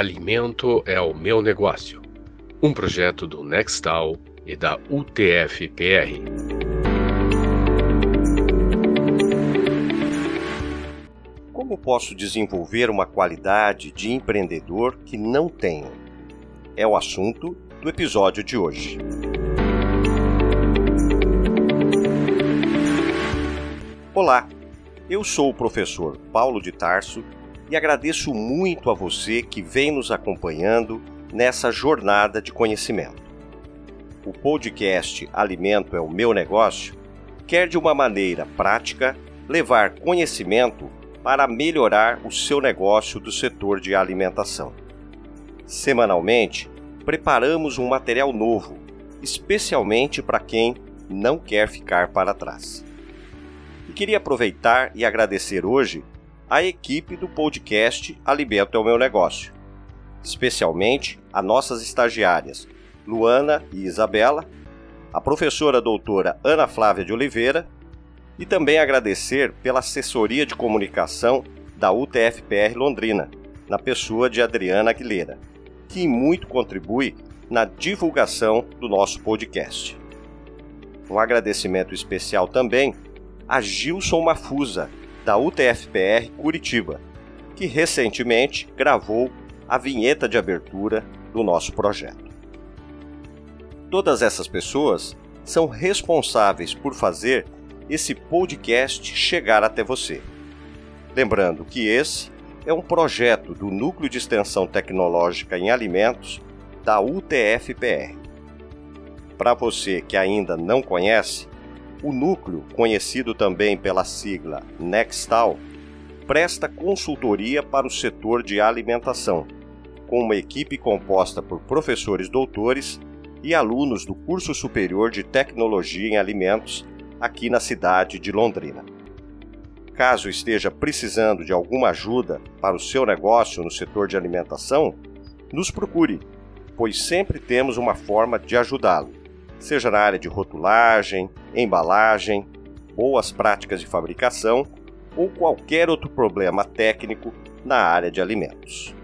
Alimento é o meu negócio. Um projeto do Nextal e da UTF-PR. Como posso desenvolver uma qualidade de empreendedor que não tenho? É o assunto do episódio de hoje. Olá, eu sou o professor Paulo de Tarso e agradeço muito a você que vem nos acompanhando nessa jornada de conhecimento. O podcast Alimento é o meu negócio quer de uma maneira prática levar conhecimento para melhorar o seu negócio do setor de alimentação. Semanalmente, preparamos um material novo, especialmente para quem não quer ficar para trás. E queria aproveitar e agradecer hoje a equipe do podcast Alimento é o meu negócio, especialmente a nossas estagiárias Luana e Isabela, a professora doutora Ana Flávia de Oliveira e também agradecer pela assessoria de comunicação da UTFPR Londrina, na pessoa de Adriana Aguilera, que muito contribui na divulgação do nosso podcast. Um agradecimento especial também a Gilson Mafusa, da UTFPR Curitiba, que recentemente gravou a vinheta de abertura do nosso projeto. Todas essas pessoas são responsáveis por fazer esse podcast chegar até você. Lembrando que esse é um projeto do Núcleo de Extensão Tecnológica em Alimentos da UTFPR. Para você que ainda não conhece, o núcleo, conhecido também pela sigla Nextal, presta consultoria para o setor de alimentação, com uma equipe composta por professores doutores e alunos do curso superior de tecnologia em alimentos aqui na cidade de Londrina. Caso esteja precisando de alguma ajuda para o seu negócio no setor de alimentação, nos procure, pois sempre temos uma forma de ajudá-lo seja na área de rotulagem, embalagem, boas práticas de fabricação ou qualquer outro problema técnico na área de alimentos.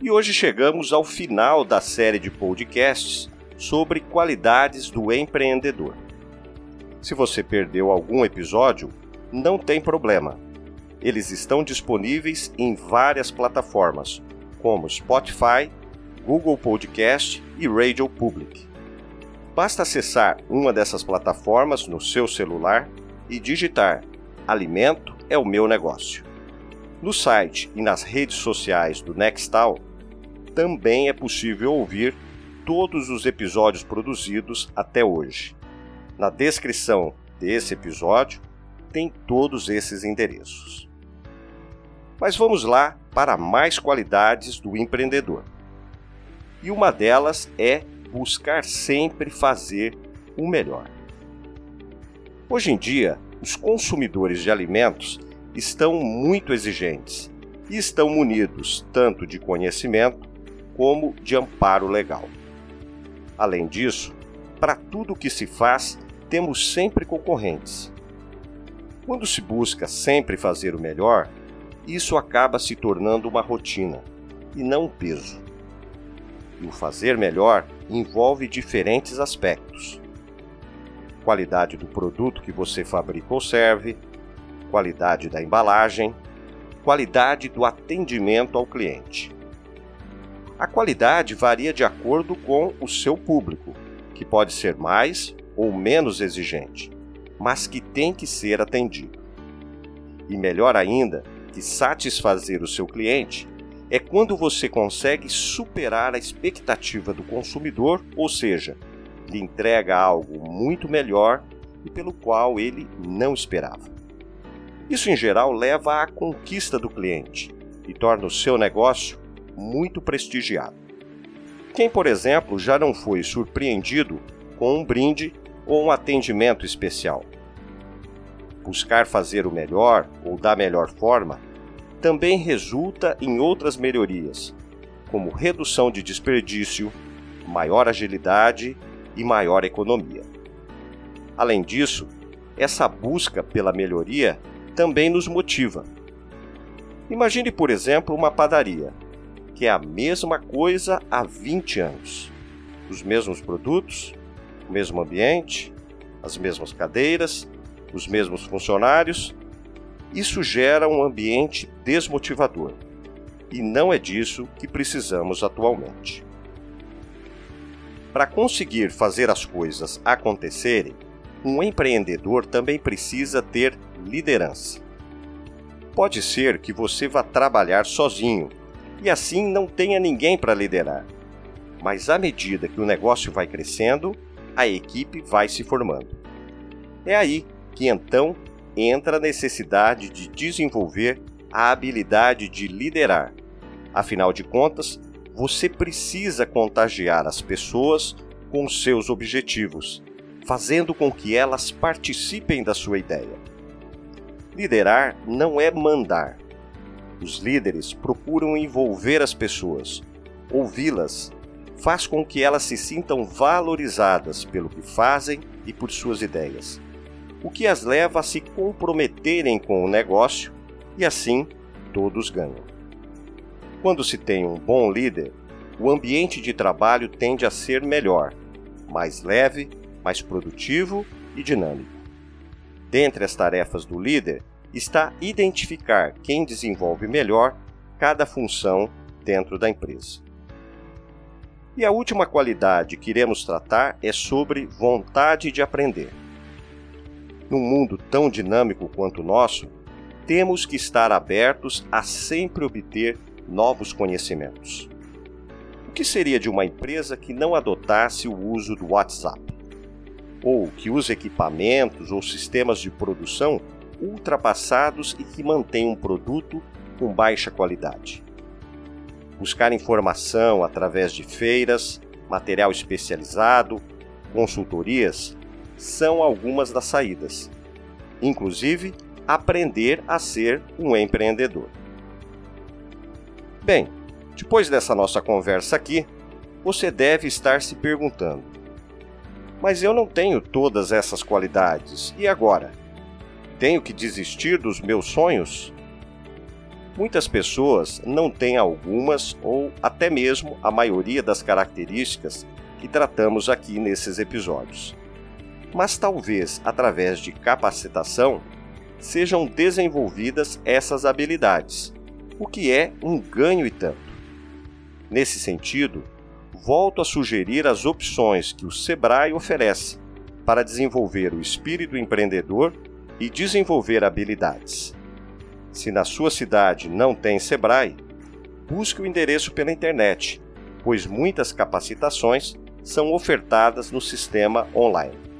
E hoje chegamos ao final da série de podcasts sobre qualidades do empreendedor. Se você perdeu algum episódio, não tem problema. Eles estão disponíveis em várias plataformas, como Spotify, Google Podcast e Radio Public. Basta acessar uma dessas plataformas no seu celular e digitar Alimento é o meu negócio. No site e nas redes sociais do Nextal também é possível ouvir todos os episódios produzidos até hoje. Na descrição desse episódio tem todos esses endereços. Mas vamos lá para mais qualidades do empreendedor. E uma delas é buscar sempre fazer o melhor. Hoje em dia, os consumidores de alimentos estão muito exigentes e estão munidos tanto de conhecimento como de amparo legal. Além disso, para tudo o que se faz, temos sempre concorrentes. Quando se busca sempre fazer o melhor, isso acaba se tornando uma rotina e não um peso. E o fazer melhor envolve diferentes aspectos: qualidade do produto que você fabrica ou serve, qualidade da embalagem, qualidade do atendimento ao cliente. A qualidade varia de acordo com o seu público, que pode ser mais ou menos exigente, mas que tem que ser atendido. E melhor ainda, que satisfazer o seu cliente é quando você consegue superar a expectativa do consumidor, ou seja, lhe entrega algo muito melhor e pelo qual ele não esperava. Isso, em geral, leva à conquista do cliente e torna o seu negócio muito prestigiado. Quem, por exemplo, já não foi surpreendido com um brinde ou um atendimento especial? Buscar fazer o melhor ou da melhor forma também resulta em outras melhorias, como redução de desperdício, maior agilidade e maior economia. Além disso, essa busca pela melhoria também nos motiva. Imagine, por exemplo, uma padaria que é a mesma coisa há 20 anos. Os mesmos produtos, o mesmo ambiente, as mesmas cadeiras, os mesmos funcionários. Isso gera um ambiente desmotivador. E não é disso que precisamos atualmente. Para conseguir fazer as coisas acontecerem, um empreendedor também precisa ter liderança. Pode ser que você vá trabalhar sozinho e assim não tenha ninguém para liderar. Mas à medida que o negócio vai crescendo, a equipe vai se formando. É aí que então entra a necessidade de desenvolver a habilidade de liderar. Afinal de contas, você precisa contagiar as pessoas com seus objetivos, fazendo com que elas participem da sua ideia. Liderar não é mandar. Os líderes procuram envolver as pessoas, ouvi-las, faz com que elas se sintam valorizadas pelo que fazem e por suas ideias, o que as leva a se comprometerem com o negócio e assim todos ganham. Quando se tem um bom líder, o ambiente de trabalho tende a ser melhor, mais leve, mais produtivo e dinâmico. Dentre as tarefas do líder está identificar quem desenvolve melhor cada função dentro da empresa. E a última qualidade que iremos tratar é sobre vontade de aprender. Num mundo tão dinâmico quanto o nosso, temos que estar abertos a sempre obter novos conhecimentos. O que seria de uma empresa que não adotasse o uso do WhatsApp? Ou que use equipamentos ou sistemas de produção ultrapassados e que mantêm um produto com baixa qualidade? Buscar informação através de feiras, material especializado, consultorias são algumas das saídas. Inclusive, aprender a ser um empreendedor. Bem, depois dessa nossa conversa aqui, você deve estar se perguntando: mas eu não tenho todas essas qualidades, e agora? Tenho que desistir dos meus sonhos? Muitas pessoas não têm algumas ou até mesmo a maioria das características que tratamos aqui nesses episódios. Mas talvez através de capacitação sejam desenvolvidas essas habilidades o que é um ganho e tanto. Nesse sentido, volto a sugerir as opções que o Sebrae oferece para desenvolver o espírito empreendedor e desenvolver habilidades. Se na sua cidade não tem Sebrae, busque o endereço pela internet, pois muitas capacitações são ofertadas no sistema online.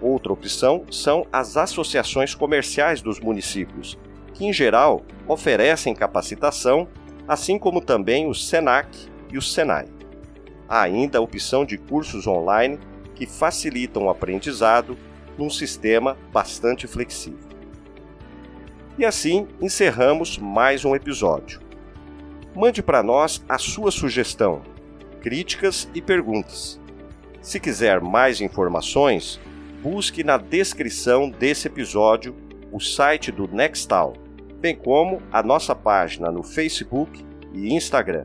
Outra opção são as associações comerciais dos municípios, que em geral oferecem capacitação, assim como também o SENAC e o SENAI. Há ainda a opção de cursos online que facilitam o aprendizado num sistema bastante flexível. E assim encerramos mais um episódio. Mande para nós a sua sugestão, críticas e perguntas. Se quiser mais informações, busque na descrição desse episódio o site do Nextal bem como a nossa página no Facebook e Instagram.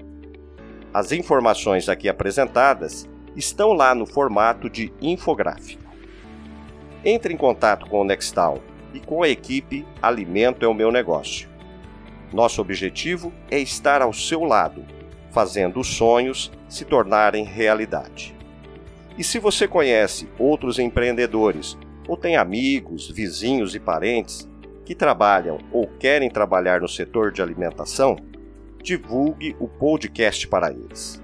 As informações aqui apresentadas estão lá no formato de infográfico. Entre em contato com o Nextal e com a equipe Alimento é o meu negócio. Nosso objetivo é estar ao seu lado, fazendo os sonhos se tornarem realidade. E se você conhece outros empreendedores ou tem amigos, vizinhos e parentes que trabalham ou querem trabalhar no setor de alimentação, divulgue o podcast para eles.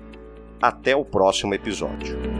Até o próximo episódio.